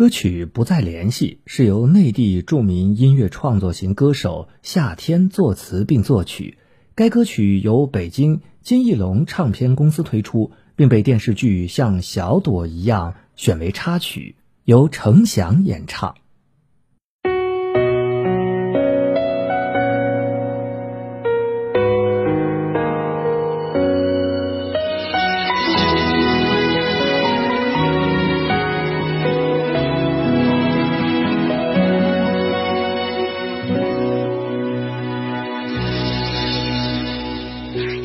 歌曲《不再联系》是由内地著名音乐创作型歌手夏天作词并作曲。该歌曲由北京金艺龙唱片公司推出，并被电视剧《像小朵一样》选为插曲，由程响演唱。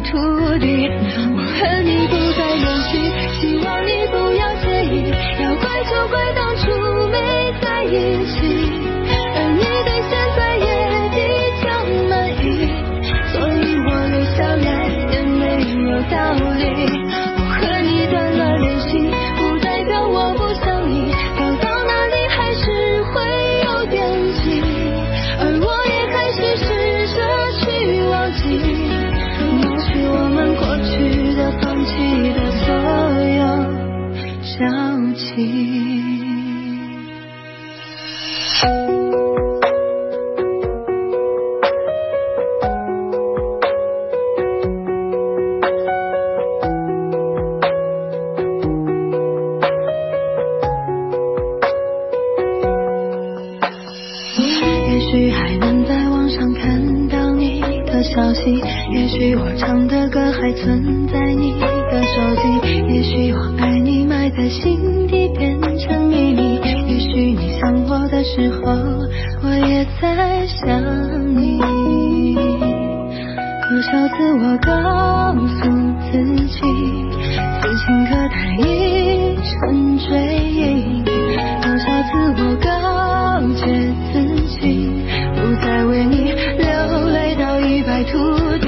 土地，我和你不再联系，希望你不要介意，要怪就怪当初没在一起，也许还能在网上看到你的消息也许我唱的歌还存在你的手机也许我爱你埋在心底变的时候，我也在想你。多少次我告诉自己，此情可待已成追忆，多少次我告诫自己。不再为你流泪到一败涂地